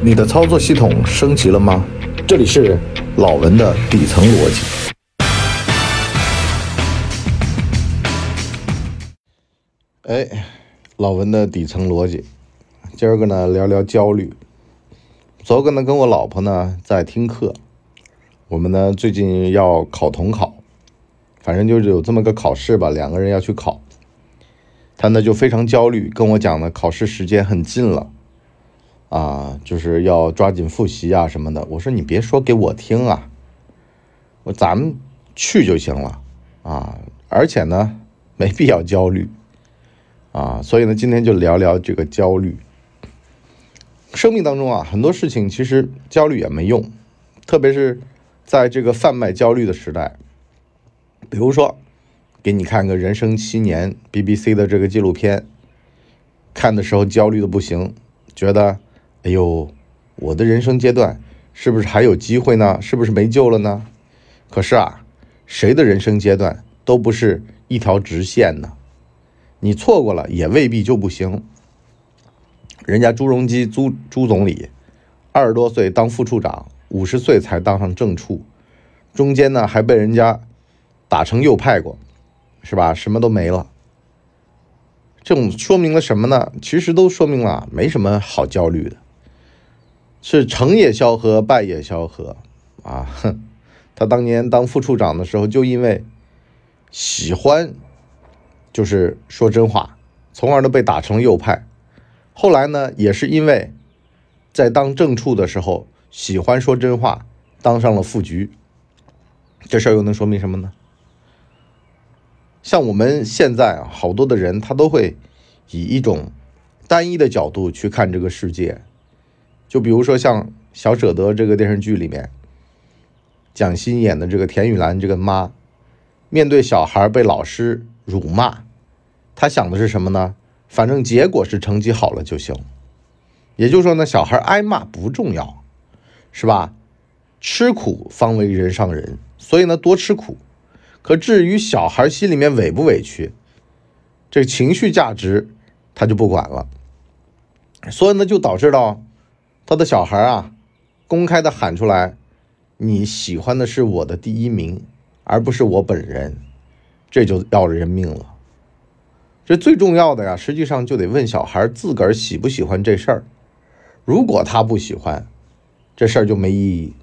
你的操作系统升级了吗？这里是老文的底层逻辑。哎，老文的底层逻辑，今儿个呢聊聊焦虑。昨个呢跟我老婆呢在听课，我们呢最近要考统考，反正就是有这么个考试吧，两个人要去考。他呢就非常焦虑，跟我讲呢考试时间很近了。啊，就是要抓紧复习啊什么的。我说你别说给我听啊，我咱们去就行了啊。而且呢，没必要焦虑啊。所以呢，今天就聊聊这个焦虑。生命当中啊，很多事情其实焦虑也没用，特别是在这个贩卖焦虑的时代。比如说，给你看个《人生七年》BBC 的这个纪录片，看的时候焦虑的不行，觉得。哎呦，我的人生阶段是不是还有机会呢？是不是没救了呢？可是啊，谁的人生阶段都不是一条直线呢？你错过了也未必就不行。人家朱镕基朱朱总理，二十多岁当副处长，五十岁才当上正处，中间呢还被人家打成右派过，是吧？什么都没了。这种说明了什么呢？其实都说明了没什么好焦虑的。是成也萧何，败也萧何，啊，哼，他当年当副处长的时候，就因为喜欢，就是说真话，从而呢被打成了右派。后来呢，也是因为在当正处的时候喜欢说真话，当上了副局。这事儿又能说明什么呢？像我们现在啊，好多的人他都会以一种单一的角度去看这个世界。就比如说像《小舍得》这个电视剧里面，蒋欣演的这个田雨岚这个妈，面对小孩被老师辱骂，她想的是什么呢？反正结果是成绩好了就行。也就是说呢，小孩挨骂不重要，是吧？吃苦方为人上人，所以呢多吃苦。可至于小孩心里面委不委屈，这情绪价值他就不管了。所以呢，就导致到。他的小孩啊，公开的喊出来：“你喜欢的是我的第一名，而不是我本人。”这就要了人命了。这最重要的呀，实际上就得问小孩自个儿喜不喜欢这事儿。如果他不喜欢，这事儿就没意义。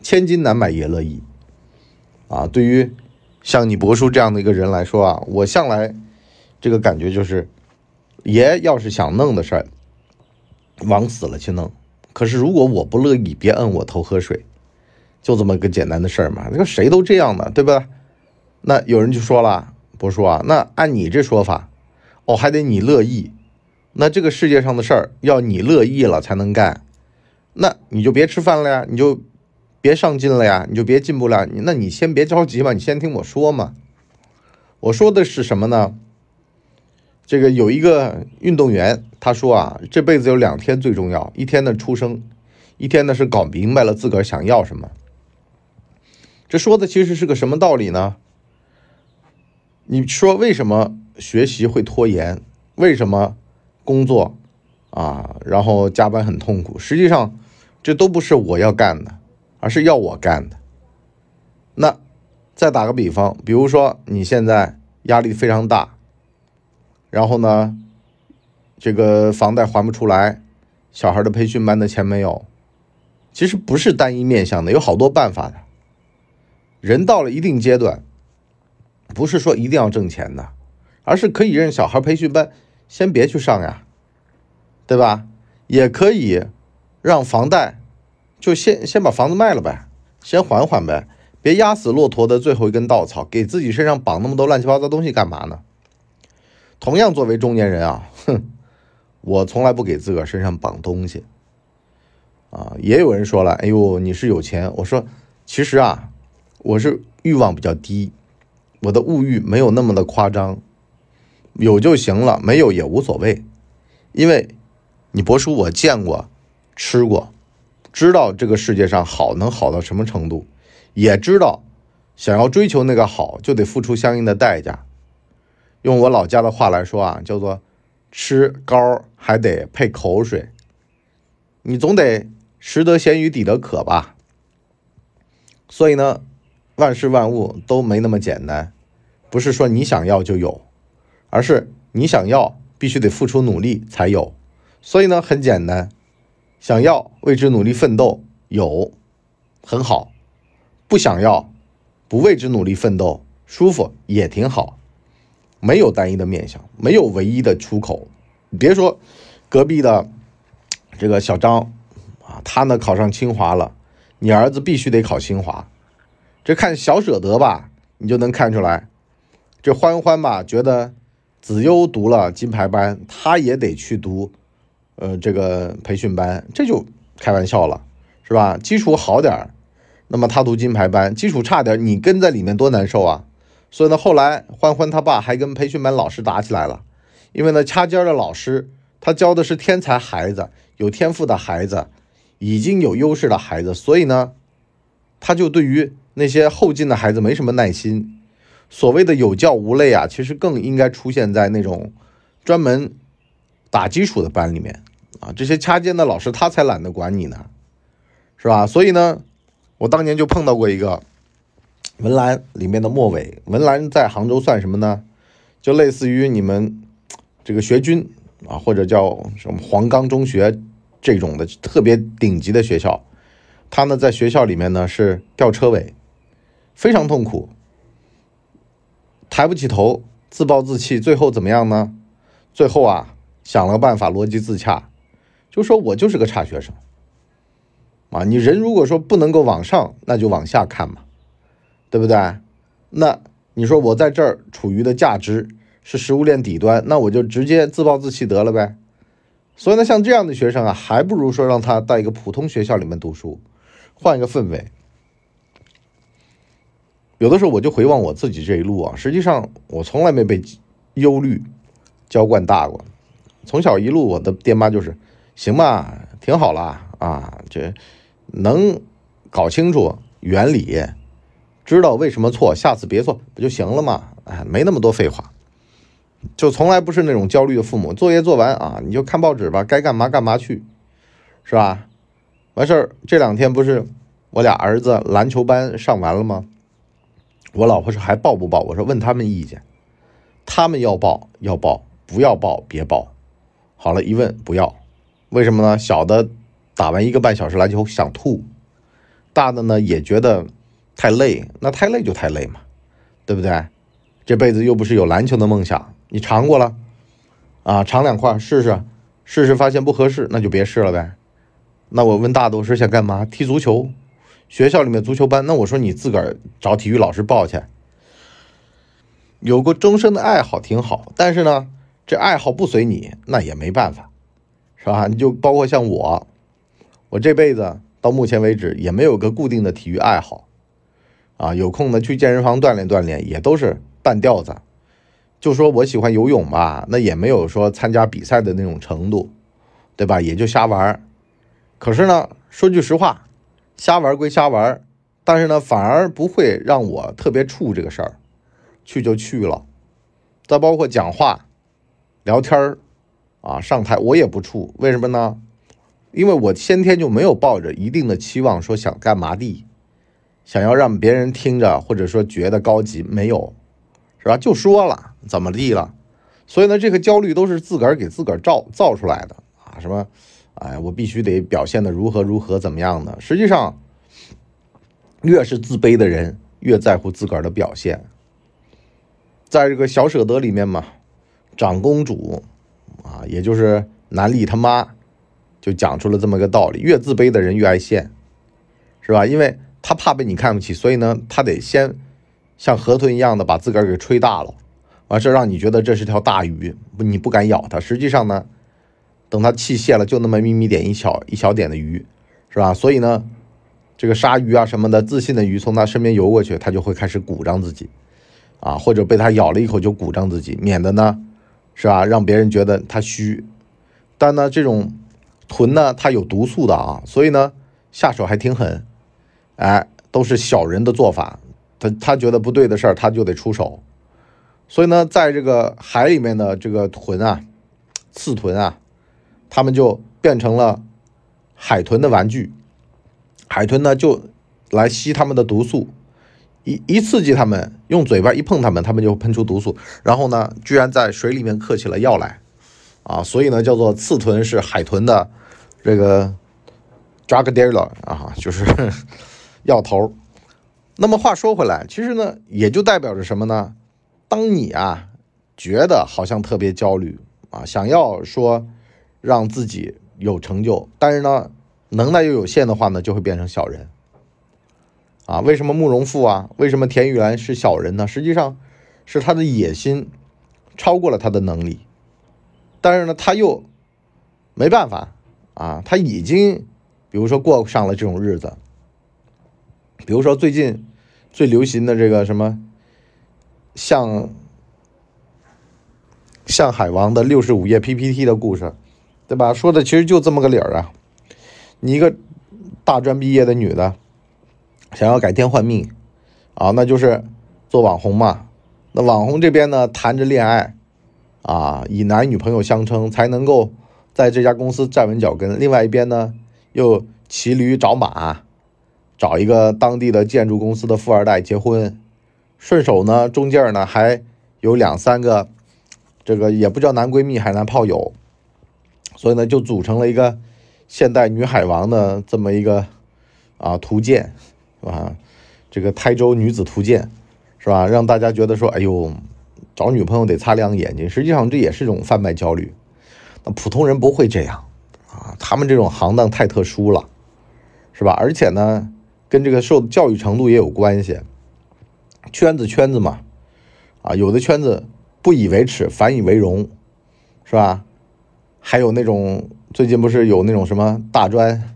千金难买爷乐意啊！对于像你伯叔这样的一个人来说啊，我向来这个感觉就是，爷要是想弄的事儿。往死了去弄，可是如果我不乐意，别摁我头喝水，就这么个简单的事儿嘛。那个谁都这样的，对吧？那有人就说了，不说啊，那按你这说法，哦，还得你乐意。那这个世界上的事儿要你乐意了才能干，那你就别吃饭了呀，你就别上进了呀，你就别进步了。那你先别着急嘛，你先听我说嘛。我说的是什么呢？这个有一个运动员，他说啊，这辈子有两天最重要，一天呢出生，一天呢是搞明白了自个儿想要什么。这说的其实是个什么道理呢？你说为什么学习会拖延？为什么工作啊，然后加班很痛苦？实际上，这都不是我要干的，而是要我干的。那再打个比方，比如说你现在压力非常大。然后呢，这个房贷还不出来，小孩的培训班的钱没有，其实不是单一面向的，有好多办法的。人到了一定阶段，不是说一定要挣钱的，而是可以让小孩培训班先别去上呀，对吧？也可以让房贷就先先把房子卖了呗，先缓缓呗，别压死骆驼的最后一根稻草，给自己身上绑那么多乱七八糟东西干嘛呢？同样，作为中年人啊，哼，我从来不给自个儿身上绑东西。啊，也有人说了，哎呦，你是有钱。我说，其实啊，我是欲望比较低，我的物欲没有那么的夸张，有就行了，没有也无所谓。因为，你伯叔我见过，吃过，知道这个世界上好能好到什么程度，也知道，想要追求那个好，就得付出相应的代价。用我老家的话来说啊，叫做吃糕还得配口水。你总得食得咸鱼抵得渴吧。所以呢，万事万物都没那么简单，不是说你想要就有，而是你想要必须得付出努力才有。所以呢，很简单，想要为之努力奋斗有很好，不想要不为之努力奋斗舒服也挺好，没有单一的面相，没有唯一的出口。别说隔壁的这个小张啊，他呢考上清华了。你儿子必须得考清华，这看小舍得吧，你就能看出来。这欢欢吧，觉得子悠读了金牌班，他也得去读，呃，这个培训班，这就开玩笑了，是吧？基础好点那么他读金牌班；基础差点你跟在里面多难受啊！所以呢，后来欢欢他爸还跟培训班老师打起来了，因为呢，掐尖的老师他教的是天才孩子，有天赋的孩子。已经有优势的孩子，所以呢，他就对于那些后进的孩子没什么耐心。所谓的有教无类啊，其实更应该出现在那种专门打基础的班里面啊。这些掐尖的老师，他才懒得管你呢，是吧？所以呢，我当年就碰到过一个文澜里面的末尾。文澜在杭州算什么呢？就类似于你们这个学军啊，或者叫什么黄冈中学。这种的特别顶级的学校，他呢在学校里面呢是吊车尾，非常痛苦，抬不起头，自暴自弃，最后怎么样呢？最后啊想了个办法，逻辑自洽，就说我就是个差学生，啊，你人如果说不能够往上，那就往下看嘛，对不对？那你说我在这儿处于的价值是食物链底端，那我就直接自暴自弃得了呗。所以呢，像这样的学生啊，还不如说让他到一个普通学校里面读书，换一个氛围。有的时候我就回望我自己这一路啊，实际上我从来没被忧虑浇灌大过。从小一路，我的爹妈就是行吧，挺好了啊，这能搞清楚原理，知道为什么错，下次别错不就行了吗？哎，没那么多废话。就从来不是那种焦虑的父母，作业做完啊，你就看报纸吧，该干嘛干嘛去，是吧？完事儿这两天不是我俩儿子篮球班上完了吗？我老婆说还报不报？我说问他们意见，他们要报要报，不要报别报。好了，一问不要，为什么呢？小的打完一个半小时篮球想吐，大的呢也觉得太累，那太累就太累嘛，对不对？这辈子又不是有篮球的梦想。你尝过了，啊，尝两块试试，试试发现不合适，那就别试了呗。那我问大多是想干嘛？踢足球，学校里面足球班。那我说你自个儿找体育老师报去。有过终身的爱好挺好，但是呢，这爱好不随你，那也没办法，是吧？你就包括像我，我这辈子到目前为止也没有个固定的体育爱好，啊，有空呢去健身房锻炼锻炼，也都是半吊子。就说我喜欢游泳吧，那也没有说参加比赛的那种程度，对吧？也就瞎玩可是呢，说句实话，瞎玩归瞎玩但是呢，反而不会让我特别怵这个事儿，去就去了。再包括讲话、聊天儿啊，上台我也不怵。为什么呢？因为我先天就没有抱着一定的期望，说想干嘛地，想要让别人听着或者说觉得高级，没有。是吧？就说了怎么地了，所以呢，这个焦虑都是自个儿给自个儿造造出来的啊！什么？哎，我必须得表现的如何如何怎么样的？实际上，越是自卑的人，越在乎自个儿的表现。在这个小舍得里面嘛，长公主啊，也就是南丽他妈，就讲出了这么个道理：越自卑的人越爱现，是吧？因为他怕被你看不起，所以呢，他得先。像河豚一样的把自个儿给吹大了，完事让你觉得这是条大鱼，你不敢咬它。实际上呢，等它气泄了，就那么咪咪点一小一小点的鱼，是吧？所以呢，这个鲨鱼啊什么的，自信的鱼从它身边游过去，它就会开始鼓胀自己，啊，或者被它咬了一口就鼓胀自己，免得呢，是吧？让别人觉得它虚。但呢，这种豚呢，它有毒素的啊，所以呢，下手还挺狠，哎，都是小人的做法。他他觉得不对的事儿，他就得出手，所以呢，在这个海里面的这个豚啊，刺豚啊，他们就变成了海豚的玩具，海豚呢就来吸它们的毒素，一一刺激它们，用嘴巴一碰它们，它们就喷出毒素，然后呢，居然在水里面嗑起了药来，啊，所以呢叫做刺豚是海豚的这个 drug dealer 啊，就是要头。那么话说回来，其实呢也就代表着什么呢？当你啊觉得好像特别焦虑啊，想要说让自己有成就，但是呢能耐又有限的话呢，就会变成小人啊。为什么慕容复啊？为什么田雨岚是小人呢？实际上是他的野心超过了他的能力，但是呢他又没办法啊，他已经比如说过上了这种日子。比如说最近最流行的这个什么，像像海王的六十五页 PPT 的故事，对吧？说的其实就这么个理儿啊。你一个大专毕业的女的，想要改天换命啊，那就是做网红嘛。那网红这边呢，谈着恋爱啊，以男女朋友相称，才能够在这家公司站稳脚跟。另外一边呢，又骑驴找马。找一个当地的建筑公司的富二代结婚，顺手呢，中间呢还有两三个，这个也不叫男闺蜜，还男炮友，所以呢就组成了一个现代女海王的这么一个啊图鉴，是吧？这个台州女子图鉴，是吧？让大家觉得说，哎呦，找女朋友得擦亮眼睛。实际上这也是一种贩卖焦虑。那普通人不会这样啊，他们这种行当太特殊了，是吧？而且呢。跟这个受教育程度也有关系，圈子圈子嘛，啊，有的圈子不以为耻，反以为荣，是吧？还有那种最近不是有那种什么大专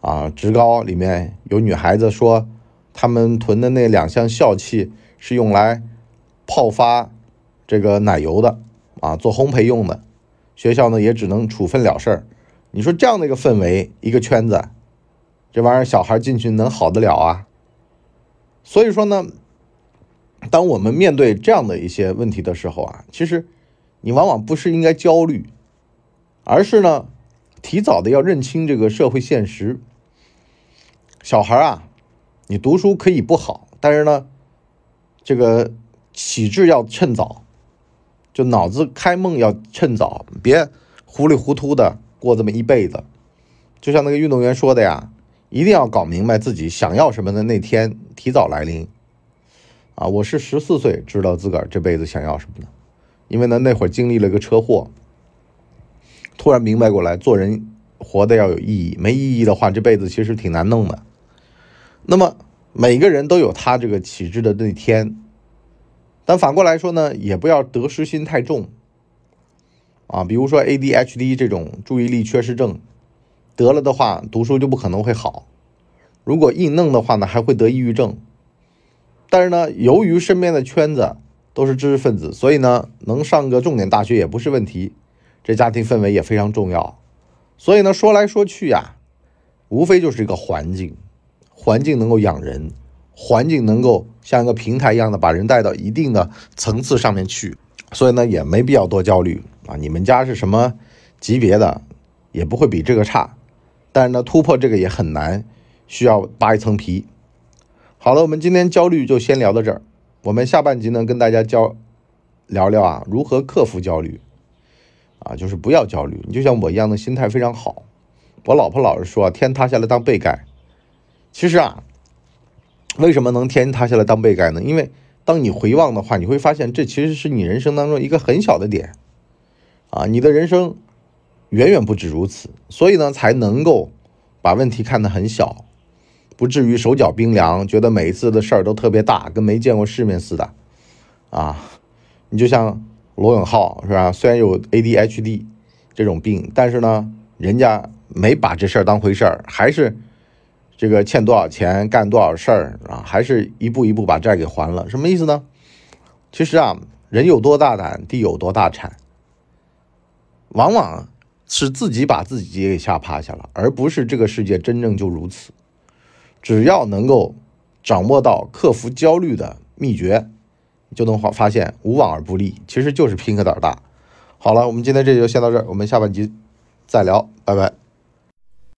啊职高里面有女孩子说，他们囤的那两箱校气是用来泡发这个奶油的啊，做烘焙用的，学校呢也只能处分了事儿。你说这样的一个氛围，一个圈子。这玩意儿小孩进去能好得了啊？所以说呢，当我们面对这样的一些问题的时候啊，其实你往往不是应该焦虑，而是呢，提早的要认清这个社会现实。小孩啊，你读书可以不好，但是呢，这个启智要趁早，就脑子开梦要趁早，别糊里糊涂的过这么一辈子。就像那个运动员说的呀。一定要搞明白自己想要什么的那天提早来临，啊！我是十四岁知道自个儿这辈子想要什么的，因为呢那会儿经历了个车祸，突然明白过来，做人活得要有意义，没意义的话，这辈子其实挺难弄的。那么每个人都有他这个启智的那天，但反过来说呢，也不要得失心太重，啊，比如说 ADHD 这种注意力缺失症。得了的话，读书就不可能会好。如果硬弄的话呢，还会得抑郁症。但是呢，由于身边的圈子都是知识分子，所以呢，能上个重点大学也不是问题。这家庭氛围也非常重要。所以呢，说来说去呀，无非就是一个环境，环境能够养人，环境能够像一个平台一样的把人带到一定的层次上面去。所以呢，也没必要多焦虑啊。你们家是什么级别的，也不会比这个差。但是呢，突破这个也很难，需要扒一层皮。好了，我们今天焦虑就先聊到这儿。我们下半集呢，跟大家教聊聊啊，如何克服焦虑啊，就是不要焦虑。你就像我一样的心态非常好。我老婆老是说天塌下来当被盖。其实啊，为什么能天塌下来当被盖呢？因为当你回望的话，你会发现这其实是你人生当中一个很小的点啊，你的人生。远远不止如此，所以呢，才能够把问题看得很小，不至于手脚冰凉，觉得每一次的事儿都特别大，跟没见过世面似的。啊，你就像罗永浩是吧？虽然有 ADHD 这种病，但是呢，人家没把这事儿当回事儿，还是这个欠多少钱干多少事儿啊，还是一步一步把债给还了。什么意思呢？其实啊，人有多大胆，地有多大产，往往。是自己把自己也给吓趴下了，而不是这个世界真正就如此。只要能够掌握到克服焦虑的秘诀，就能发发现无往而不利，其实就是拼个胆大。好了，我们今天这就先到这儿，我们下半集再聊，拜拜。